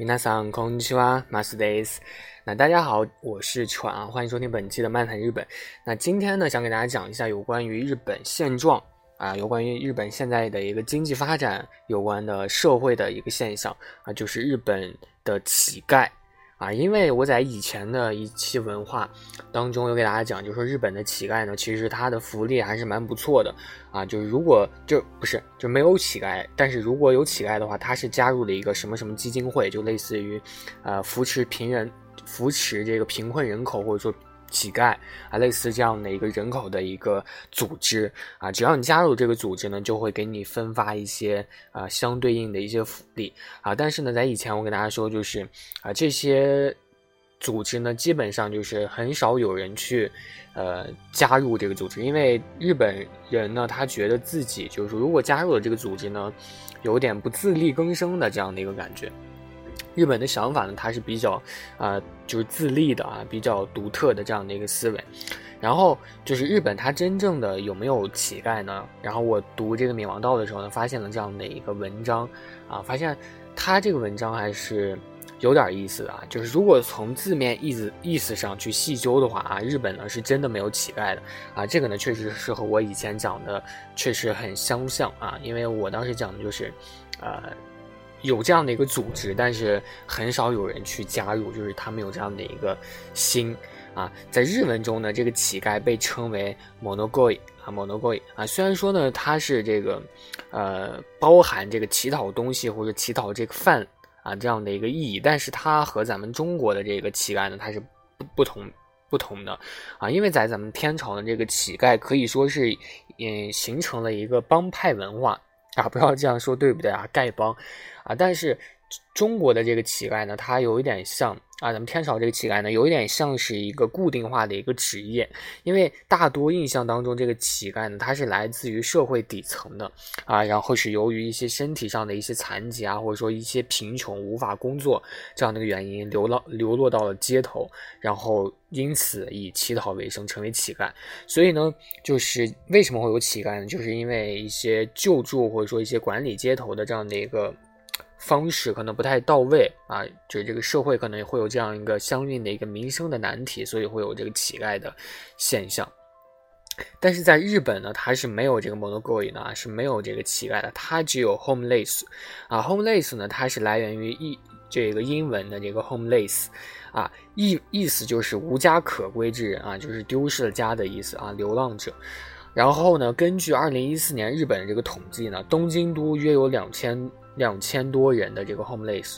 皆さんこんにちは、マスです。那大家好，我是船啊，欢迎收听本期的漫谈日本。那今天呢，想给大家讲一下有关于日本现状啊，有关于日本现在的一个经济发展有关的社会的一个现象啊，就是日本的乞丐。 啊，因为我在以前的一期文化当中有给大家讲，就说日本的乞丐呢，其实他的福利还是蛮不错的啊。就是如果就不是就没有乞丐，但是如果有乞丐的话，他是加入了一个什么什么基金会，就类似于，呃，扶持贫人、扶持这个贫困人口，或者说。乞丐啊，类似这样的一个人口的一个组织啊，只要你加入这个组织呢，就会给你分发一些啊相对应的一些福利啊。但是呢，在以前我跟大家说，就是啊这些组织呢，基本上就是很少有人去呃加入这个组织，因为日本人呢，他觉得自己就是如果加入了这个组织呢，有点不自力更生的这样的一个感觉。日本的想法呢，它是比较，啊，就是自立的啊，比较独特的这样的一个思维。然后就是日本它真正的有没有乞丐呢？然后我读这个《冥王道》的时候呢，发现了这样的一个文章，啊，发现它这个文章还是有点意思的啊。就是如果从字面意思意思上去细究的话啊，日本呢是真的没有乞丐的啊。这个呢确实是和我以前讲的确实很相像啊，因为我当时讲的就是，呃。有这样的一个组织，但是很少有人去加入，就是他们有这样的一个心啊。在日文中呢，这个乞丐被称为 monogoi 啊，monogoi 啊。虽然说呢，它是这个呃包含这个乞讨东西或者乞讨这个饭啊这样的一个意义，但是它和咱们中国的这个乞丐呢，它是不不同不同的啊。因为在咱们天朝的这个乞丐可以说是嗯形成了一个帮派文化。啊，不要这样说，对不对啊？丐帮，啊，但是中国的这个乞丐呢，他有一点像啊，咱们天朝这个乞丐呢，有一点像是一个固定化的一个职业，因为大多印象当中，这个乞丐呢，他是来自于社会底层的啊，然后是由于一些身体上的一些残疾啊，或者说一些贫穷无法工作这样的一个原因，流浪流落到了街头，然后。因此以乞讨为生，成为乞丐。所以呢，就是为什么会有乞丐呢？就是因为一些救助或者说一些管理街头的这样的一个方式可能不太到位啊，就是这个社会可能也会有这样一个相应的一个民生的难题，所以会有这个乞丐的现象。但是在日本呢，它是没有这个 monogoi 的，是没有这个乞丐的，它只有 homeless 啊，homeless 呢，它是来源于一这个英文的这个 homeless。啊，意意思就是无家可归之人啊，就是丢失了家的意思啊，流浪者。然后呢，根据二零一四年日本的这个统计呢，东京都约有两千两千多人的这个 homeless，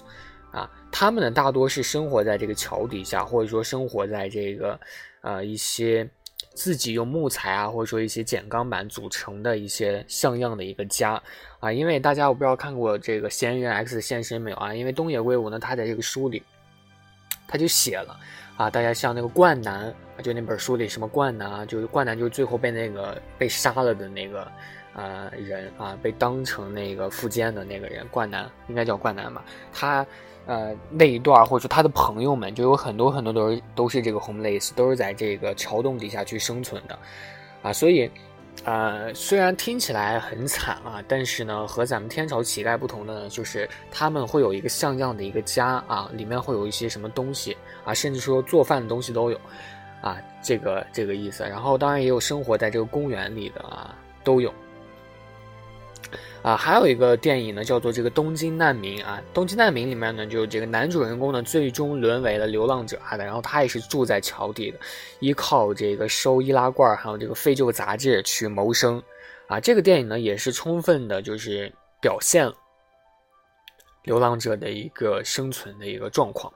啊，他们呢大多是生活在这个桥底下，或者说生活在这个呃一些自己用木材啊，或者说一些简钢板组成的一些像样的一个家啊。因为大家我不知道看过这个《嫌疑人 X 的现身》没有啊？因为东野圭吾呢，他在这个书里。他就写了啊，大家像那个冠男，就那本书里什么冠男啊，就是冠男，就是最后被那个被杀了的那个呃人啊，被当成那个附奸的那个人，冠南应该叫冠南吧？他呃那一段或者说他的朋友们，就有很多很多都是都是这个 homeless，都是在这个桥洞底下去生存的啊，所以。呃，虽然听起来很惨啊，但是呢，和咱们天朝乞丐不同的呢，就是他们会有一个像样的一个家啊，里面会有一些什么东西啊，甚至说做饭的东西都有，啊，这个这个意思。然后当然也有生活在这个公园里的啊，都有。啊，还有一个电影呢，叫做这个《东京难民》啊，《东京难民》里面呢，就这个男主人公呢，最终沦为了流浪者啊，然后他也是住在桥底的，依靠这个收易拉罐还有这个废旧杂志去谋生，啊，这个电影呢，也是充分的，就是表现了流浪者的一个生存的一个状况，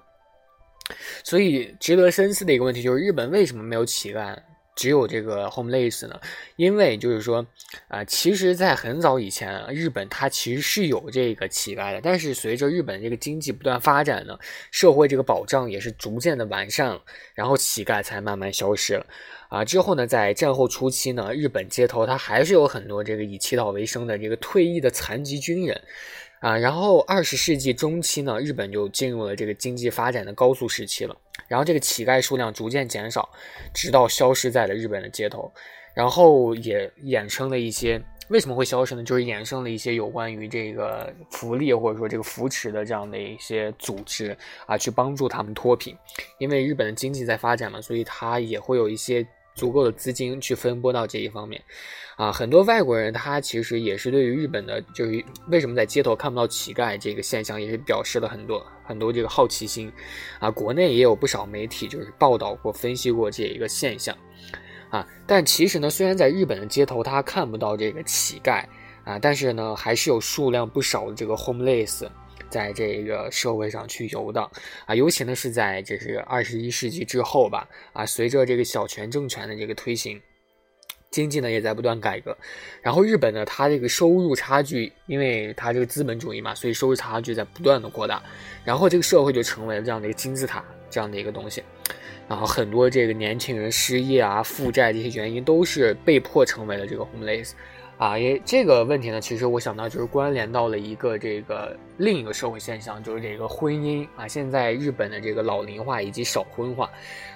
所以值得深思的一个问题就是，日本为什么没有乞丐？只有这个 homeless 呢，因为就是说，啊，其实，在很早以前，日本它其实是有这个乞丐的，但是随着日本这个经济不断发展呢，社会这个保障也是逐渐的完善了，然后乞丐才慢慢消失了，啊，之后呢，在战后初期呢，日本街头它还是有很多这个以乞讨为生的这个退役的残疾军人。啊，然后二十世纪中期呢，日本就进入了这个经济发展的高速时期了。然后这个乞丐数量逐渐减少，直到消失在了日本的街头。然后也衍生了一些为什么会消失呢？就是衍生了一些有关于这个福利或者说这个扶持的这样的一些组织啊，去帮助他们脱贫。因为日本的经济在发展嘛，所以它也会有一些足够的资金去分拨到这一方面。啊，很多外国人他其实也是对于日本的，就是为什么在街头看不到乞丐这个现象，也是表示了很多很多这个好奇心。啊，国内也有不少媒体就是报道过、分析过这一个现象。啊，但其实呢，虽然在日本的街头他看不到这个乞丐啊，但是呢，还是有数量不少的这个 homeless 在这个社会上去游荡啊。尤其呢是在这是二十一世纪之后吧啊，随着这个小泉政权的这个推行，经济呢也在不断改革。然后日本呢，它这个收入差距，因为它这个资本主义嘛，所以收入差距在不断的扩大。然后这个社会就成为了这样的一个金字塔这样的一个东西。然后很多这个年轻人失业啊、负债这些原因都是被迫成为了这个 homeless，啊，也这个问题呢，其实我想到就是关联到了一个这个另一个社会现象，就是这个婚姻啊，现在日本的这个老龄化以及少婚化，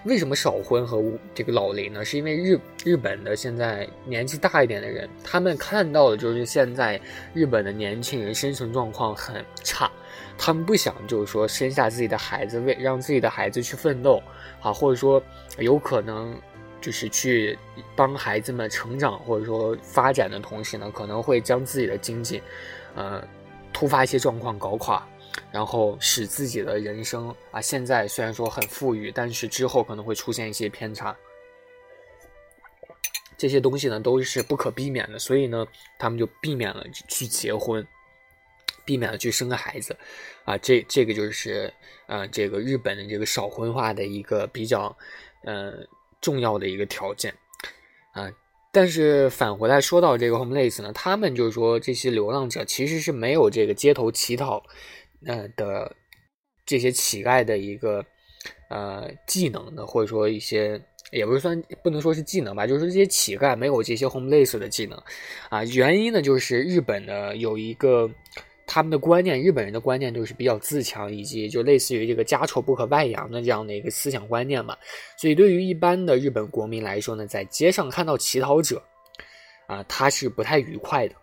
为什么少婚和这个老龄呢？是因为日日本的现在年纪大一点的人，他们看到的就是现在日本的年轻人生存状况很差。他们不想，就是说生下自己的孩子，为让自己的孩子去奋斗，啊，或者说有可能就是去帮孩子们成长或者说发展的同时呢，可能会将自己的经济，呃，突发一些状况搞垮，然后使自己的人生啊，现在虽然说很富裕，但是之后可能会出现一些偏差，这些东西呢都是不可避免的，所以呢，他们就避免了去结婚。避免了去生个孩子，啊，这这个就是，呃，这个日本的这个少婚化的一个比较，呃，重要的一个条件，啊，但是返回来说到这个 homeless 呢，他们就是说这些流浪者其实是没有这个街头乞讨，呃的这些乞丐的一个，呃，技能的，或者说一些也不是算不能说是技能吧，就是这些乞丐没有这些 homeless 的技能，啊，原因呢就是日本的有一个。他们的观念，日本人的观念就是比较自强，以及就类似于这个家丑不可外扬的这样的一个思想观念嘛。所以对于一般的日本国民来说呢，在街上看到乞讨者，啊，他是不太愉快的，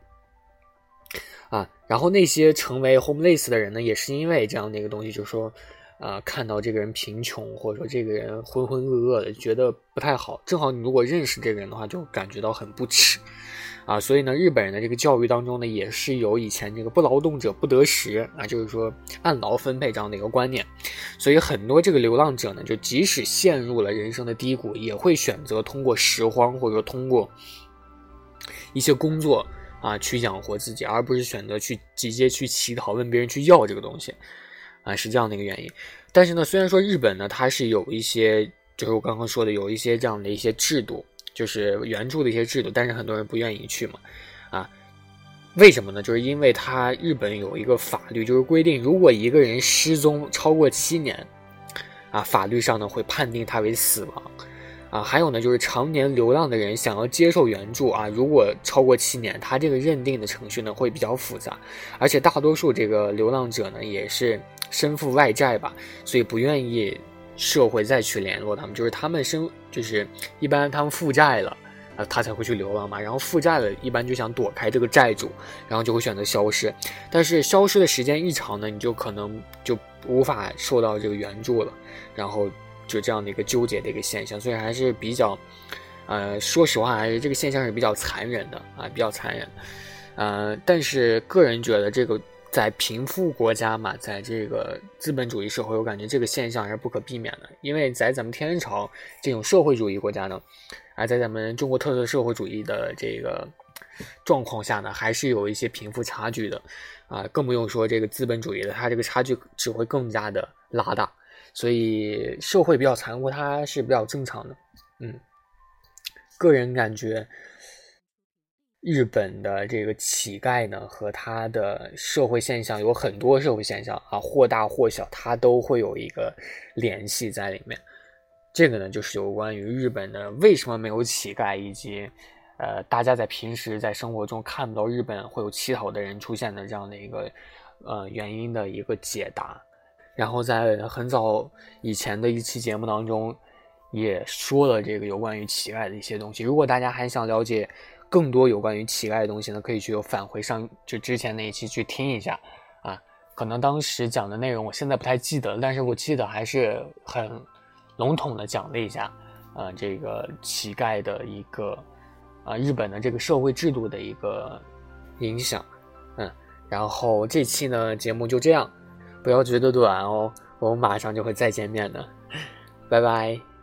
啊。然后那些成为 homeless 的人呢，也是因为这样的一个东西，就是说，啊，看到这个人贫穷，或者说这个人浑浑噩噩的，觉得不太好。正好你如果认识这个人的话，就感觉到很不耻。啊，所以呢，日本人的这个教育当中呢，也是有以前这个不劳动者不得食啊，就是说按劳分配这样的一个观念。所以很多这个流浪者呢，就即使陷入了人生的低谷，也会选择通过拾荒或者说通过一些工作啊去养活自己，而不是选择去直接去乞讨问别人去要这个东西啊，是这样的一个原因。但是呢，虽然说日本呢，它是有一些，就是我刚刚说的有一些这样的一些制度。就是援助的一些制度，但是很多人不愿意去嘛，啊，为什么呢？就是因为他日本有一个法律，就是规定，如果一个人失踪超过七年，啊，法律上呢会判定他为死亡，啊，还有呢就是常年流浪的人想要接受援助啊，如果超过七年，他这个认定的程序呢会比较复杂，而且大多数这个流浪者呢也是身负外债吧，所以不愿意。社会再去联络他们，就是他们生就是一般他们负债了，啊，他才会去流浪嘛。然后负债了，一般就想躲开这个债主，然后就会选择消失。但是消失的时间一长呢，你就可能就无法受到这个援助了。然后就这样的一个纠结的一个现象，所以还是比较，呃，说实话，还是这个现象是比较残忍的啊，比较残忍。呃，但是个人觉得这个。在贫富国家嘛，在这个资本主义社会，我感觉这个现象还是不可避免的。因为在咱们天朝这种社会主义国家呢，啊在咱们中国特色社会主义的这个状况下呢，还是有一些贫富差距的啊，更不用说这个资本主义的，它这个差距只会更加的拉大。所以社会比较残酷，它是比较正常的。嗯，个人感觉。日本的这个乞丐呢，和他的社会现象有很多社会现象啊，或大或小，它都会有一个联系在里面。这个呢，就是有关于日本的为什么没有乞丐，以及呃，大家在平时在生活中看不到日本会有乞讨的人出现的这样的一个呃原因的一个解答。然后在很早以前的一期节目当中，也说了这个有关于乞丐的一些东西。如果大家还想了解，更多有关于乞丐的东西呢，可以去返回上就之前那一期去听一下啊。可能当时讲的内容我现在不太记得，但是我记得还是很笼统的讲了一下，呃，这个乞丐的一个啊日本的这个社会制度的一个影响，嗯，然后这期呢节目就这样，不要觉得短哦，我们马上就会再见面的，拜拜。